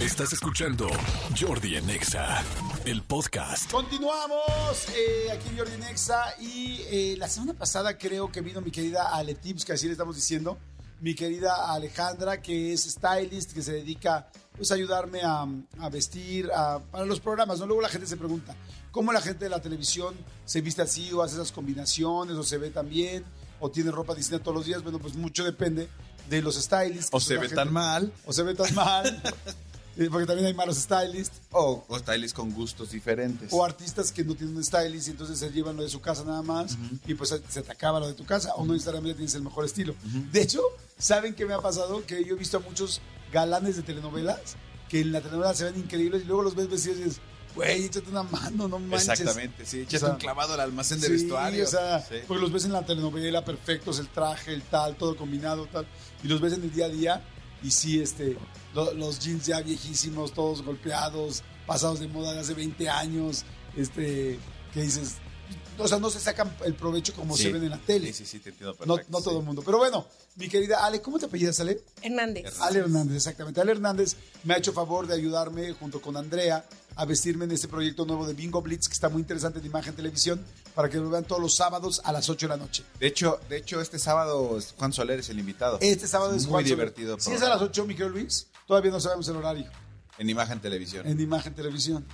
Estás escuchando Jordi en Exa, el podcast. Continuamos eh, aquí Jordi Nexa y eh, la semana pasada creo que vino mi querida Ale Tips, que así le estamos diciendo, mi querida Alejandra, que es stylist, que se dedica pues, a ayudarme a, a vestir a- para los programas. ¿no? Luego la gente se pregunta, ¿cómo la gente de la televisión se viste así o hace esas combinaciones o se ve tan bien o tiene ropa distinta todos los días? Bueno, pues mucho depende de los stylists. O se ve gente- tan mal. O se ve tan mal. eh, Porque también hay malos stylists. O, o stylists con gustos diferentes. O artistas que no tienen un stylist y entonces se llevan lo de su casa nada más y pues se te acaba lo de tu casa o no necesariamente tienes el mejor estilo. De hecho, ¿saben qué me ha pasado? Que yo he visto a muchos galanes de telenovelas que en la telenovela se ven increíbles y luego los ves vestidos y dices, güey, échate una mano, no manches. Exactamente, sí. Échate O sea, un clavado al almacén de Sí, vestuario. o sea, Sí. porque los ves en la telenovela perfectos, el traje, el tal, todo combinado, tal, y los ves en el día a día y sí, este, lo- los jeans ya viejísimos, todos golpeados, pasados de moda de hace 20 años, este, que dices, o sea, no se sacan el provecho como Sí. se ven en la tele. Sí, sí, sí, te entiendo No, perfecto. no todo el sí. mundo. Pero bueno, mi querida Ale, ¿cómo te apellidas, Ale? Hernández. Ale Hernández, exactamente. Ale Hernández me ha hecho favor de ayudarme junto con Andrea a vestirme en este proyecto nuevo de Bingo Blitz, que está muy interesante de imagen televisión, para que lo vean todos los sábados a las 8 de la noche. De hecho, de hecho, este sábado es- Juan Soler es el invitado. Este sábado es muy Juan Soler. divertido. Si es a las 8, mi querido Luis, todavía no sabemos el horario En imagen televisión. en imagen televisión.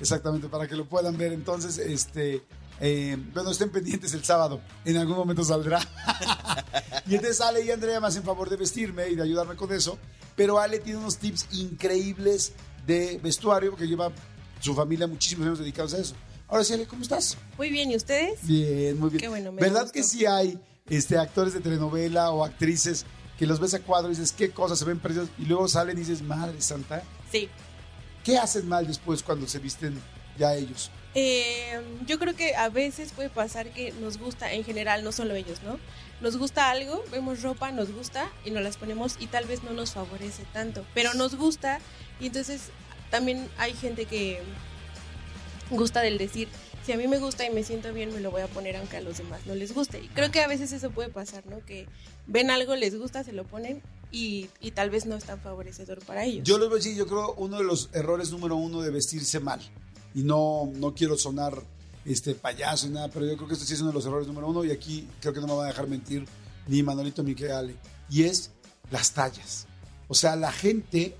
Exactamente, para que lo puedan ver. Entonces, este, eh, bueno, estén pendientes el sábado. En algún momento saldrá. y entonces Ale y Andrea me hacen favor de vestirme y de ayudarme con eso. Pero Ale tiene unos tips increíbles de vestuario, porque lleva su familia muchísimos años dedicados a eso. Ahora sí, Ale, ¿cómo estás? Muy bien, ¿y ustedes? Bien, muy bien. Qué bueno, me ¿Verdad gustó. que sí hay este, actores de telenovela o actrices que los ves a cuadro y dices, qué cosas se ven preciosos? Y luego salen y dices, madre santa, Sí. ¿qué hacen mal después cuando se visten ya ellos? Eh, yo creo que a veces puede pasar que nos gusta, en general, no solo ellos, ¿no? Nos gusta algo, vemos ropa, nos gusta y nos las ponemos y tal vez no nos favorece tanto, pero nos gusta y entonces también hay gente que gusta del decir, si a mí me gusta y me siento bien, me lo voy a poner aunque a los demás no les guste. Y creo que a veces eso puede pasar, ¿no? Que ven algo, les gusta, se lo ponen y, y tal vez no es tan favorecedor para ellos. Yo lo veo así, yo creo uno de los errores número uno de vestirse mal. Y no, no quiero sonar este payaso ni nada, pero yo creo que esto sí es uno de los errores número uno y aquí creo que no me va a dejar mentir ni Manolito ni que Ale. Y es las tallas. O sea, la gente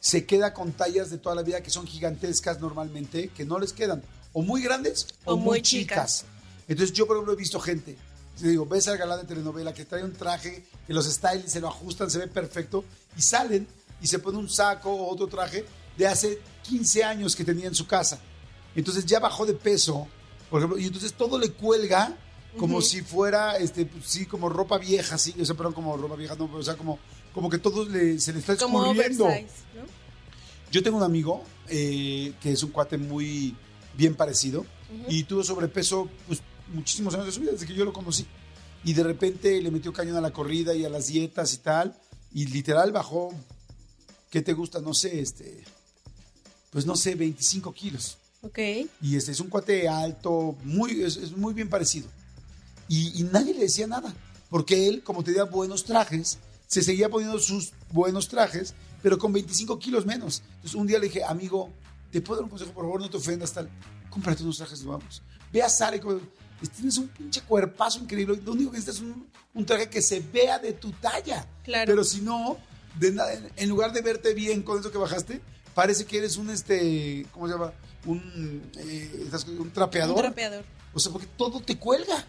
se queda con tallas de toda la vida que son gigantescas normalmente, que no les quedan. O muy grandes o, O muy muy chicas. chicas. Entonces yo, por ejemplo, he visto gente, te digo, ves al galán de telenovela que trae un traje, que los stylists se lo ajustan, se ve perfecto, y salen y se pone un saco o otro traje de hace 15 años que tenía en su casa. Entonces ya bajó de peso, por ejemplo, y entonces todo le cuelga como si fuera, este, pues, sí, como ropa vieja, sí, o sea, perdón, como ropa vieja, no, pero, o sea, como, como que todo le- se le está Como escurriendo. oversize, ¿no? Yo tengo un amigo eh, que es un cuate muy bien parecido y tuvo sobrepeso pues, muchísimos años de su vida, desde que yo lo conocí. Y de repente le metió cañón a la corrida y a las dietas y tal. Y literal bajó, ¿qué te gusta? No sé, este, pues no sé, 25 kilos. Ok. Y este es un cuate alto, muy, es, es muy bien parecido. Y, y nadie le decía nada, porque él, como tenía buenos trajes, se seguía poniendo sus buenos trajes, pero con 25 kilos menos. Entonces un día le dije, amigo, ¿te puedo dar un consejo? Por favor, no te ofendas, tal. Cómprate unos trajes nuevos. Ve a Sara y tienes un pinche cuerpazo increíble. Lo único que necesitas es un, un traje que se vea de tu talla. Claro. Pero si no, de en lugar de verte bien con eso que bajaste, parece que eres un, este, ¿cómo se llama? Un, eh, un trapeador. Un trapeador. O sea, porque todo te cuelga.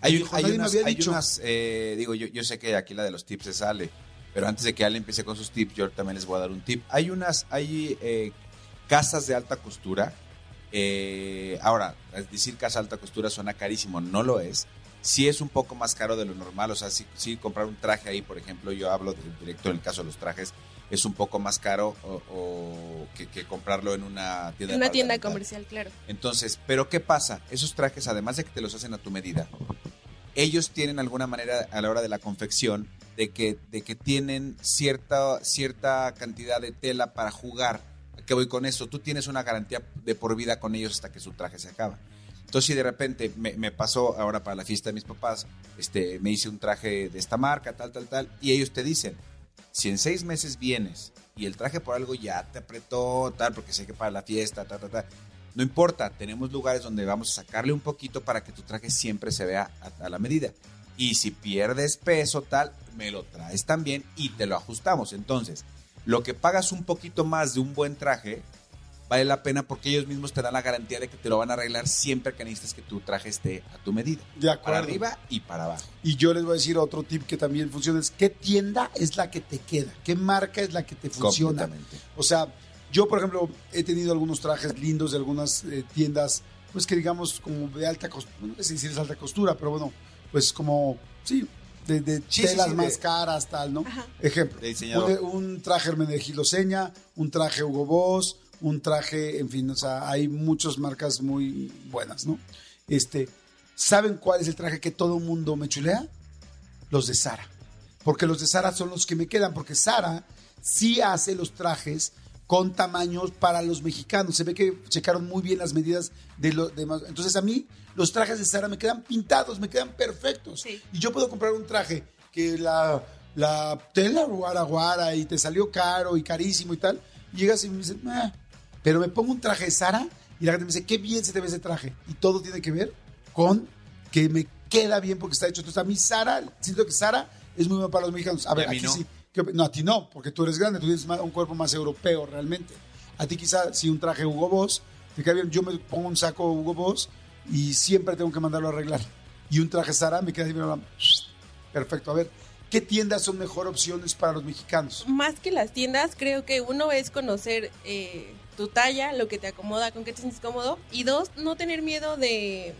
Hay, unas, hay unas, eh, digo, yo, yo sé que aquí la de los tips es Ale, pero antes de que Ale empiece con sus tips, yo también les voy a dar un tip. Hay unas, hay eh, casas de alta costura. eh, ahora, es decir casa de alta costura suena carísimo, no lo es. Sí es un poco más caro de lo normal, o sea, sí, sí comprar un traje ahí, por ejemplo, yo hablo de- directo en el caso de los trajes, es un poco más caro o, o que, que comprarlo en una tienda En una tienda comercial, claro. Entonces, pero ¿qué pasa? Esos trajes, además de que te los hacen a tu medida, ellos tienen alguna manera a la hora de la confección de que, de que tienen cierta, cierta cantidad de tela para jugar. ¿A qué voy con eso? Tú tienes una garantía de por vida con ellos hasta que su traje se acaba. Entonces, si de repente me, me pasó ahora para la fiesta de mis papás, este, me hice un traje de esta marca, tal, tal, tal, y ellos te dicen, Si en seis meses vienes y el traje por algo ya te apretó, tal, porque sé que para la fiesta, tal, tal, tal, no importa, tenemos lugares donde vamos a sacarle un poquito para que tu traje siempre se vea a, a la medida. Y si pierdes peso, tal, me lo traes también y te lo ajustamos. Entonces, lo que pagas un poquito más de un buen traje, vale la pena porque ellos mismos te dan la garantía de que te lo van a arreglar siempre que necesites que tu traje esté a tu medida. De acuerdo. Para arriba y para abajo. Y yo les voy a decir otro tip que también funciona, es qué tienda es la que te queda, qué marca es la que te funciona. Completamente. O sea, yo por ejemplo he tenido algunos trajes lindos de algunas eh, tiendas, pues que digamos como de alta costura, no sé si decir es alta costura, pero bueno, pues como, sí, de, de Sí, telas sí, más de- caras, tal, ¿no? Ajá. Ejemplo, De un, un traje Hermenegildo Seña, un traje Hugo Boss, un traje, en fin, o sea, hay muchas marcas muy buenas, ¿no? Este, ¿saben cuál es el traje que todo el mundo me chulea? Los de Sara. Porque los de Sara son los que me quedan, porque Sara sí hace los trajes con tamaños para los mexicanos. Se ve que checaron muy bien las medidas de los demás. Entonces a mí los trajes de Sara me quedan pintados, me quedan perfectos. Sí. Y yo puedo comprar un traje que la, la tela guara guara y te salió caro y carísimo y tal. Y llegas y me dices, "Ah". Pero me pongo un traje de Sara y la gente me dice, qué bien se te ve ese traje. Y todo tiene que ver con que me queda bien porque está hecho. Entonces a mí Sara, siento que Sara es muy buena para los mexicanos. A ver, a mí aquí no. sí. ¿Qué op- No, a ti no, porque tú eres grande, tú tienes más- un cuerpo más europeo realmente. A ti quizá si un traje Hugo Boss te queda bien, yo me pongo un saco Hugo Boss y siempre tengo que mandarlo a arreglar. Y un traje Sara me queda así, mira, perfecto. A ver, ¿qué tiendas son mejor opciones para los mexicanos? Más que las tiendas, creo que uno es conocer eh, tu talla, lo que te acomoda, con qué te sientes cómodo. Y dos, no tener miedo de,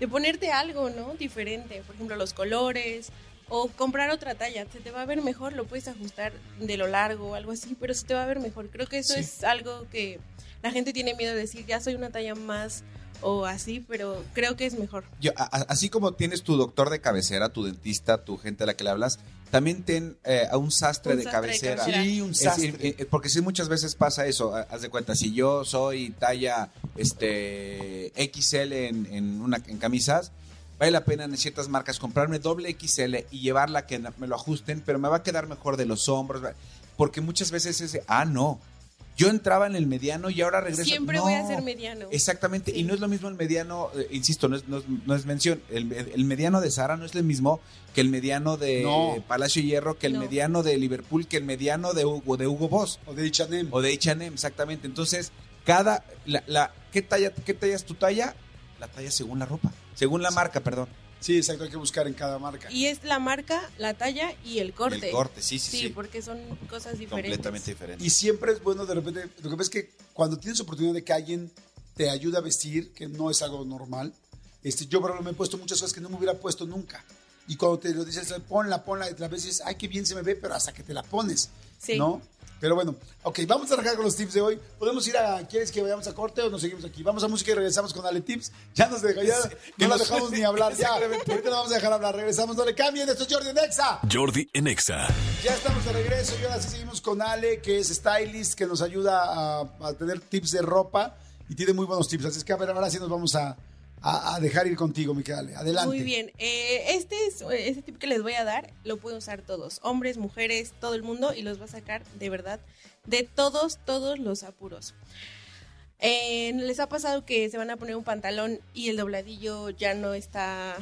de ponerte algo, ¿no? Diferente. Por ejemplo, los colores. O comprar otra talla. Se te va a ver mejor, lo puedes ajustar de lo largo o algo así, pero se te va a ver mejor. Creo que eso Sí. es algo que la gente tiene miedo de decir, ya soy una talla más o así, pero creo que es mejor. Yo, a- así como tienes tu doctor de cabecera, tu dentista, tu gente a la que le hablas, también ten eh, a un sastre, Un de, sastre de cabecera. Sí, un Es sastre. decir, eh, porque sí muchas veces pasa eso, ha- haz de cuenta, si yo soy talla este XL en, en una, en camisas, vale la pena en ciertas marcas comprarme doble XL y llevarla que me lo ajusten, pero me va a quedar mejor de los hombros, porque muchas veces es, de, ah, no, yo entraba en el mediano y ahora regreso. Siempre voy a ser mediano. Exactamente, Sí. y no es lo mismo el mediano, eh, insisto, no es, no es- no es mención, el, el mediano de Sara no es el mismo que el mediano de No. Palacio Hierro, que el No. mediano de Liverpool, que el mediano de Hugo, de Hugo Boss O de H&M. o de H&M, exactamente. Entonces, cada, la, la- ¿qué, talla, ¿qué talla es tu talla? La talla según la ropa, según la marca, perdón. Sí, exacto, hay que buscar en cada marca. Y es la marca, la talla y el corte. El corte, sí, sí, Sí, sí. porque son cosas diferentes. Completamente diferente. Y siempre es bueno de repente, lo que pasa es que cuando tienes oportunidad de que alguien te ayude a vestir, que no es algo normal, este, yo por ejemplo me he puesto muchas cosas que no me hubiera puesto nunca. Y cuando te lo dices, ponla, ponla, y a veces dices, ay, qué bien se me ve, pero hasta que te la pones, Sí. ¿no? Pero bueno, ok, vamos a arrancar con los tips de hoy. ¿Podemos ir a, quieres que vayamos a corte o nos seguimos aquí? Vamos a música y regresamos con Ale Tips. Ya nos dejó, ya no la nos- dejamos ni hablar, ya. Ahorita la vamos a dejar hablar, regresamos, no le cambien, esto es Jordi. Jordi en Exa. Ya estamos de regreso y ahora sí seguimos con Ale, que es stylist, que nos ayuda a, a tener tips de ropa y tiene muy buenos tips. Así es que a ver, ahora sí nos vamos a, a- a dejar ir contigo, mi Ale. Adelante. Muy bien. Eh, este es este tip que les voy a dar, lo pueden usar todos, hombres, mujeres, todo el mundo, y los va a sacar de verdad de todos, todos los apuros. Eh, ¿Les ha pasado que se van a poner un pantalón y el dobladillo ya no está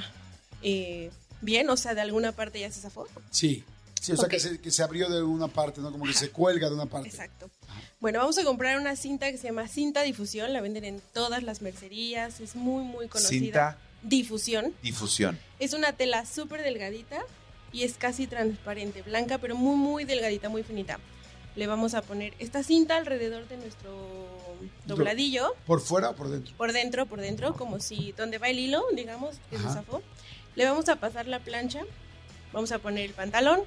eh, bien? O sea, de alguna parte ya se zafó. Sí. Sí, o sea que, se, que se abrió de una parte, ¿no? Como que se cuelga de una parte. Exacto. Bueno, vamos a comprar una cinta que se llama cinta difusión, la venden en todas las mercerías, es muy, muy conocida. Cinta Difusión. difusión. Es una tela súper delgadita y es casi transparente, blanca, pero muy, muy delgadita, muy finita. Le vamos a poner esta cinta alrededor de nuestro dobladillo, ¿Por fuera o por dentro? por dentro, por dentro, como si donde va el hilo, digamos, que se zafó. Le vamos a pasar la plancha, vamos a poner el pantalón,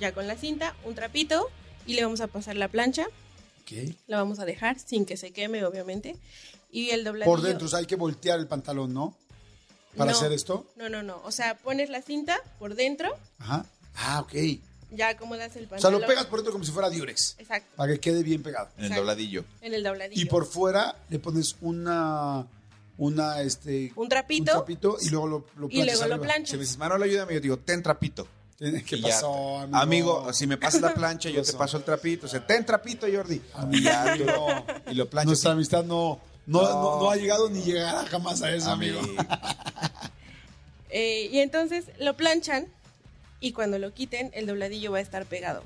ya con la cinta, un trapito, y le vamos a pasar la plancha, Ok. la vamos a dejar sin que se queme, obviamente. Y el dobladillo. Por dentro, o sea, hay que voltear el pantalón, ¿no? Para No. hacer esto. No, no, no. O sea, pones la cinta por dentro, Ajá. Ah, ok. ya acomodas el O sea, pantalón. lo pegas por dentro como si fuera Durex, Exacto, para que quede bien pegado. En el dobladillo. en el dobladillo. Y por fuera le pones una, una, este, un trapito, un trapito y luego lo, lo y luego planchas lo arriba. Si planchas. me dices, Manuel, ayúdame, yo digo, ten trapito. ¿Qué Y ya. pasó, amigo? Amigo, si me pasas la plancha, yo te paso el trapito. O sea, ten trapito, Jordi. Amigo, y lo planchas. Nuestra amistad no, no, No. no, no ha llegado ni llegará jamás a eso, amigo. Amigo. Eh, y entonces lo planchan y cuando lo quiten, el dobladillo va a estar pegado.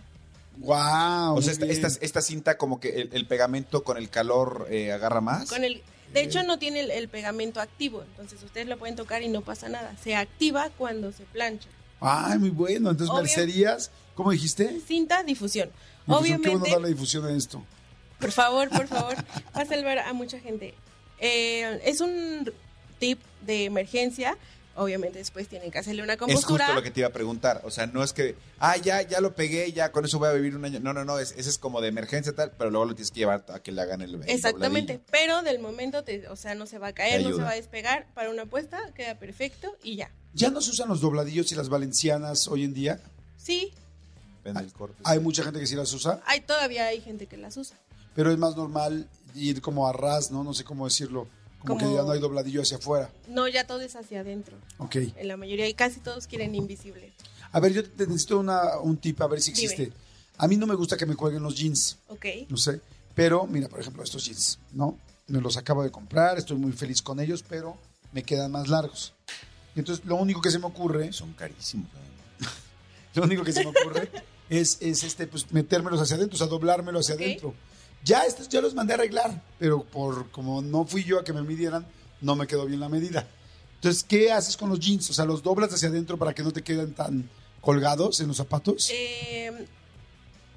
Wow. O sea, esta, esta, esta cinta como que el, el pegamento con el calor eh, agarra más. Con el, de hecho, no tiene el, el pegamento activo, entonces ustedes lo pueden tocar y no pasa nada. Se activa cuando se plancha. Ay, muy bueno. Entonces, Obvio. mercerías, ¿cómo dijiste? Cinta, difusión. Difusión, Qué bueno Obviamente, darle difusión a esto. por favor, por favor, va a salvar a mucha gente. Eh, es un tip de emergencia. Obviamente después tienen que hacerle una Es compostura. justo lo que te iba a preguntar. O sea, no es que, ah, ya, ya lo pegué, ya con eso voy a vivir un año. No, no, no, es, ese es como de emergencia tal, pero luego lo tienes que llevar a que le hagan el, el Exactamente, dobladillo. pero del momento, te- o sea, no se va a caer, no se va a despegar. Para una apuesta queda perfecto y ya. ¿Ya no se usan los dobladillos y las valencianas hoy en día? Sí, del corte. Hay mucha gente que sí las usa, hay todavía hay gente que las usa. pero es más normal ir como a ras, ¿no? No sé cómo decirlo. Como, Como- que ya no hay dobladillo hacia afuera. No, ya todo es hacia adentro. Ok. En la mayoría y casi todos quieren invisible. A ver, yo te necesito una, un tip a ver si Dime. existe. A mí no me gusta que me cuelguen los jeans, Ok. no sé. Pero, mira, por ejemplo, estos jeans, ¿no? Me los acabo de comprar, estoy muy feliz con ellos, pero me quedan más largos. Y entonces, lo único que se me ocurre, Son carísimos. lo único que se me ocurre es, es este, pues, metérmelos hacia adentro, o sea, doblármelo hacia adentro. Ya estos ya los mandé a arreglar, pero por como no fui yo a que me midieran, no me quedó bien la medida. Entonces, ¿qué haces con los jeans? O sea, los doblas hacia adentro para que no te queden tan colgados en los zapatos. Eh,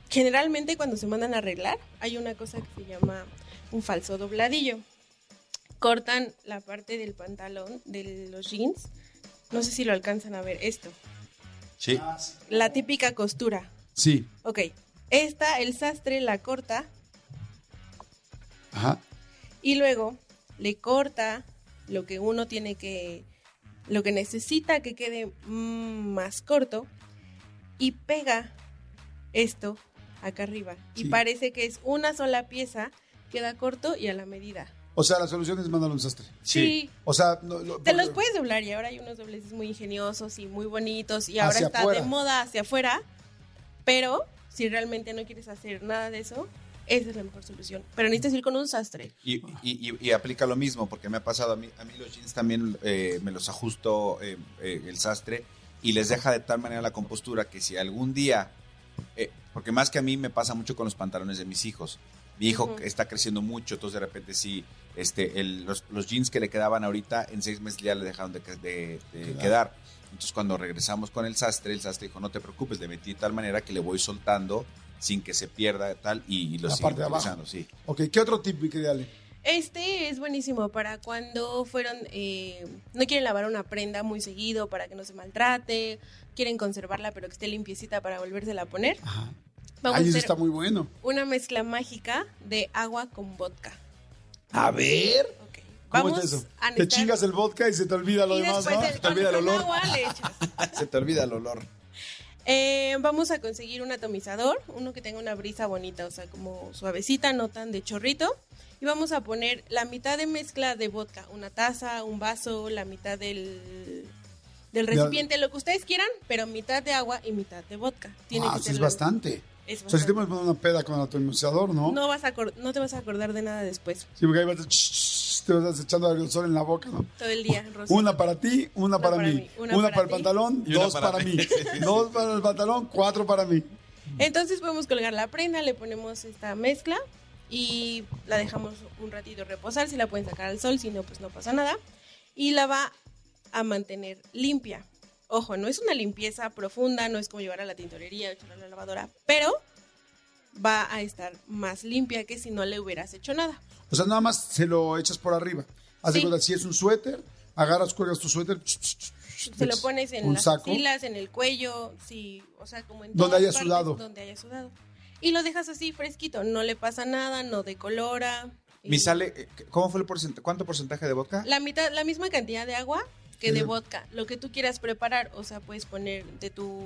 generalmente cuando se mandan a arreglar hay una cosa que se llama un falso dobladillo. Cortan la parte del pantalón de los jeans. No sé si lo alcanzan a ver esto. Sí. La típica costura. Sí. Ok. Esta, el sastre la corta Ajá. y luego le corta lo que uno tiene que, lo que necesita que quede mm, más corto y pega esto acá arriba. Sí. Y parece que es una sola pieza, queda corto y a la medida. O sea, la solución es mandarlo a un sastre. Sí. O sea, no- lo- Te los puedes doblar y ahora hay unos dobleces muy ingeniosos y muy bonitos y ahora está afuera. de moda hacia afuera, pero si realmente no quieres hacer nada de eso, esa es la mejor solución. Pero necesitas ir con un sastre. Y, y- y- y aplica lo mismo, porque me ha pasado a mí, a mí los jeans también eh, me los ajusto eh, eh, el sastre y les deja de tal manera la compostura que si algún día, eh, porque más que a mí me pasa mucho con los pantalones de mis hijos, mi hijo está creciendo mucho, entonces de repente sí, este, el- los, los jeans que le quedaban ahorita en seis meses ya le dejaron de, que- de- de Quedar. quedar. Entonces cuando regresamos con el sastre, el sastre dijo, no te preocupes, le metí de tal manera que le voy soltando sin que se pierda tal y, y lo abajo. utilizando, sí. Ok, ¿qué otro tip, mi querida Ale? Este es buenísimo para cuando fueron, eh, no quieren lavar una prenda muy seguido para que no se maltrate, quieren conservarla pero que esté limpiecita para volvérsela a poner. Ajá. Vamos Ay, a eso hacer está muy bueno. una mezcla mágica de agua con vodka. A ver. ¿Cómo Vamos es eso? a Te chingas el vodka y se te olvida lo y demás, ¿no? el- Se te olvida el olor. agua le echas. Se te olvida el olor. Eh, vamos a conseguir un atomizador, uno que tenga una brisa bonita, o sea, como suavecita, no tan de chorrito. Y vamos a poner la mitad de mezcla de vodka, una taza, un vaso, la mitad del, del recipiente, lo que ustedes quieran, pero mitad de agua y mitad de vodka. Tiene Ah, que ser es bastante. es O sea, si te pones una peda con el atomizador, ¿no? no, vas a no te vas a acordar de nada después, Sí, porque ahí vas, te vas echando aerosol en la boca, ¿no? todo el día. Rosita. Una para ti, una, Una para, para mí. mí, Una, una para, para el ti. pantalón, Y dos para, para mí. dos para el pantalón, cuatro para mí. Entonces podemos colgar la prenda, le ponemos esta mezcla y la dejamos un ratito reposar. Si la pueden sacar al sol, si no, pues no pasa nada. Y la va a mantener limpia. Ojo, no es una limpieza profunda, no es como llevar a la tintorería o echarla a la lavadora, pero va a estar más limpia que si no le hubieras hecho nada. O sea, nada más se lo echas por arriba. Haz de Sí. cuenta, si es un suéter, agarras, cuelgas tu suéter. Se lo pones en las axilas, en el cuello, sí, o sea, como en Donde haya partes sudado. Donde haya sudado. Y lo dejas así fresquito, no le pasa nada, no decolora. y- Mi sale, eh, ¿cómo fue el porcentaje? ¿Cuánto porcentaje de vodka? La mitad, la misma cantidad de agua que de vodka. Lo que tú quieras preparar, o sea, puedes poner de tu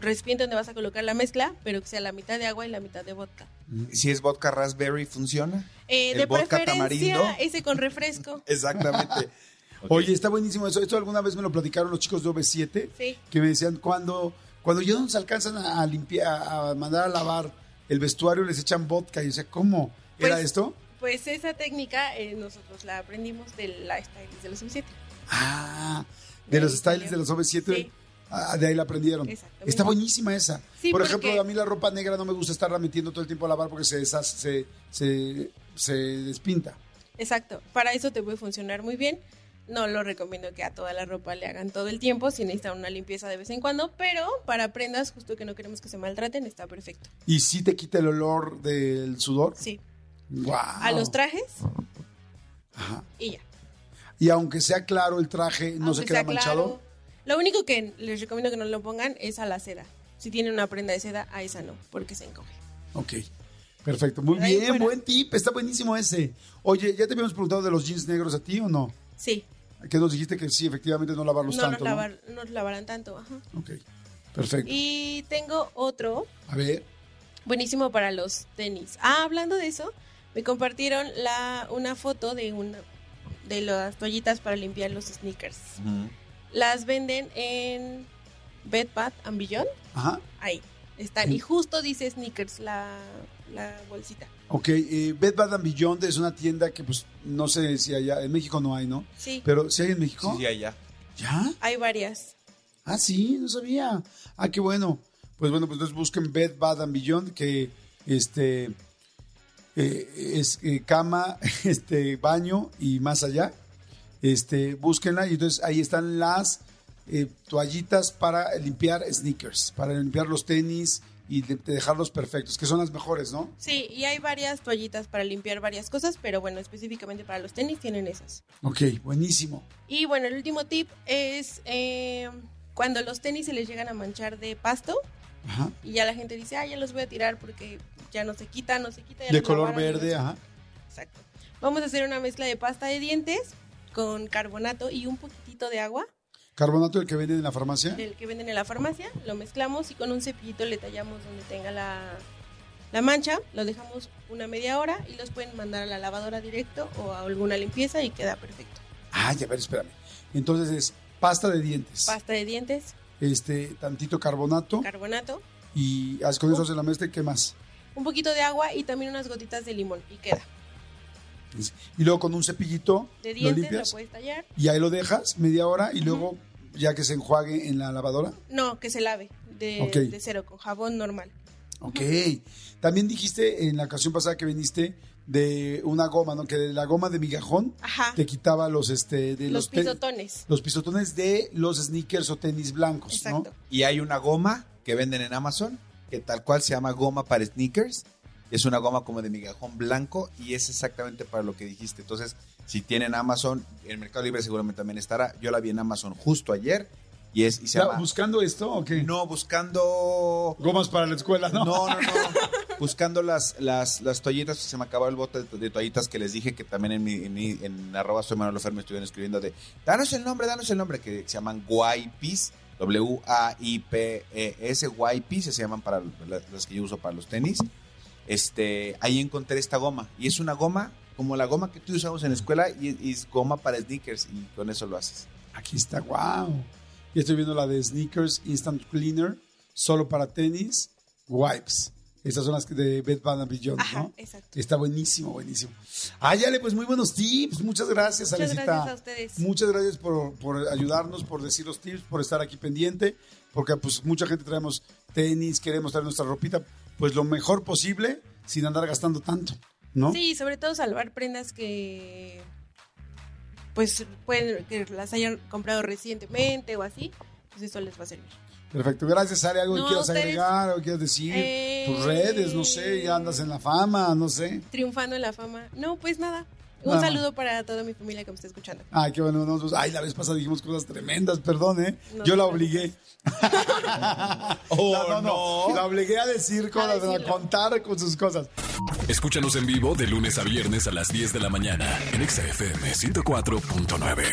recipiente donde vas a colocar la mezcla, pero que sea la mitad de agua y la mitad de vodka. Si es vodka raspberry, ¿funciona? Eh, ¿El de vodka preferencia, tamarindo? ese con refresco. Exactamente. Oye, está buenísimo eso. Esto alguna vez me lo platicaron los chicos de OV7, Sí. que me decían cuando, Cuando ya no se alcanzan a, limpiar, a mandar a lavar el vestuario, les echan vodka. Y o sea, ¿cómo? ¿Era Pues- esto? Pues esa técnica eh, nosotros la aprendimos de la stylist de los 7 Ah, de los styles de los OV7. Sí. Ah, de ahí la aprendieron. Está buenísima esa. Sí, Por porque- ejemplo, a mí la ropa negra no me gusta estarla metiendo todo el tiempo a lavar porque se deshace, se, se, se despinta. Exacto, para eso te puede funcionar muy bien. No lo recomiendo que a toda la ropa le hagan todo el tiempo, si necesitan una limpieza de vez en cuando, pero para prendas, justo que no queremos que se maltraten, está perfecto. Y sí te quita el olor del sudor. Sí, Wow. a los trajes Ajá. y ya. Y aunque sea claro el traje, no se queda manchado. claro. Lo único que les recomiendo que no lo pongan es a la seda. Si tienen una prenda de seda, a esa no, porque se encoge. Ok. Perfecto. Muy Ahí bien, fuera. buen tip. Está buenísimo ese. Oye, ¿ya te habíamos preguntado de los jeans negros a ti o no? Sí, Que nos dijiste que sí, efectivamente no lavarlos no tanto. nos, lavar, no nos lavarán tanto. Ajá. Ok. Perfecto. Y tengo otro A ver. Buenísimo para los tenis. Ah, hablando de eso, me compartieron la, una foto de una de las toallitas para limpiar los sneakers. Ujú. Las venden en Bed Bath and Beyond. Ajá. Ahí están. Y justo dice sneakers la, la bolsita. Ok. eh, Bed Bath and Beyond es una tienda que, pues, no sé si allá. En México no hay, ¿no? Sí, Pero si hay en México. Sí, sí, allá. ¿Ya? hay varias. Ah, sí, no sabía. Ah, qué bueno. Pues bueno, pues entonces busquen Bed Bath and Beyond, que este eh, es eh, cama, este baño y más allá. Este, búsquenla y entonces ahí están las eh, toallitas para limpiar sneakers, para limpiar los tenis y de- de dejarlos perfectos, que son las mejores, ¿no? Sí, y hay varias toallitas para limpiar varias cosas, pero bueno, específicamente para los tenis tienen esas. Ok, buenísimo. Y bueno, el último tip es eh, cuando los tenis se les llegan a manchar de pasto, Ajá. y ya la gente dice, ah, ya los voy a tirar porque ya no se quita, no se quita. ya De color verde, ya ajá. se- Exacto. Vamos a hacer una mezcla de pasta de dientes con carbonato y un poquitito de agua Carbonato el que venden en la farmacia. del que venden en la farmacia. Lo mezclamos y con un cepillito le tallamos donde tenga la, la mancha. Lo dejamos una media hora y los pueden mandar a la lavadora directo o a alguna limpieza y queda perfecto. Ay, a ver, espérame. Entonces es pasta de dientes, Pasta de dientes, este tantito carbonato carbonato, y haz con eso haces la mezcla qué más. Un poquito de agua y también unas gotitas de limón y queda. Y luego con un cepillito De lo dientes lo limpias puedes tallar. y ahí lo dejas media hora y luego ya que se enjuague en la lavadora. No, que se lave de, Ok. de cero, con jabón normal. Ok. También dijiste en la ocasión pasada que viniste de una goma, ¿no? Que de la goma de migajón Ajá. te quitaba los este de Los pisotones. los pisotones de los sneakers o tenis blancos, Exacto. ¿no? Y hay una goma que venden en Amazon, que tal cual se llama goma para sneakers. Es una goma como de migajón blanco y es exactamente para lo que dijiste. Entonces, si tienen Amazon, en Mercado Libre seguramente también estará. Yo la vi en Amazon justo ayer y es y se llama ¿Buscando esto o qué? No, buscando Gomas para la escuela, ¿no? no, no, no. Buscando las, las, las toallitas, se me acabó el bote de, de toallitas que les dije que también en mi, en, mi- en arroba soy Manuel estuvieron escribiendo de danos el nombre, danos el nombre, que se llaman Wipes, W-A-I-P-E-S, Wipes, se llaman para la- las que yo uso para los tenis. Este, ahí encontré esta goma, y es una goma como la goma que tú usamos en la escuela, y, y es goma para sneakers, y con eso lo haces. Aquí está, wow. Y estoy viendo la de Sneakers Instant Cleaner, solo para tenis, wipes. Estas son las de Bed Bath and Beyond, Ajá, ¿no? exacto. Está buenísimo, buenísimo. Ah, ya le, pues muy buenos tips. Muchas gracias, Muchas Alecita. gracias a ustedes. Muchas gracias por, por ayudarnos, por decir los tips, por estar aquí pendiente, porque pues mucha gente traemos tenis, queremos traer nuestra ropita, pues lo mejor posible sin andar gastando tanto, ¿no? Sí, sobre todo salvar prendas que pues pueden que las hayan comprado recientemente o así, pues eso les va a servir. Perfecto, gracias, Ale. ¿Algo que No, quieras ustedes- agregar, algo que quieras decir? Eh, Tus redes, no sé, ya andas en la fama, no sé. Triunfando en la fama. No, pues nada. Un Nada saludo para toda mi familia que me está escuchando. Ay, qué bueno. nosotros- ay, la vez pasada dijimos cosas tremendas, perdón, ¿eh? No Yo la obligué. Oh, La- no, no, La obligué a decir cosas, a, contar con sus cosas. Escúchanos en vivo de lunes a viernes a las 10 de la mañana en Exa FM 104.9.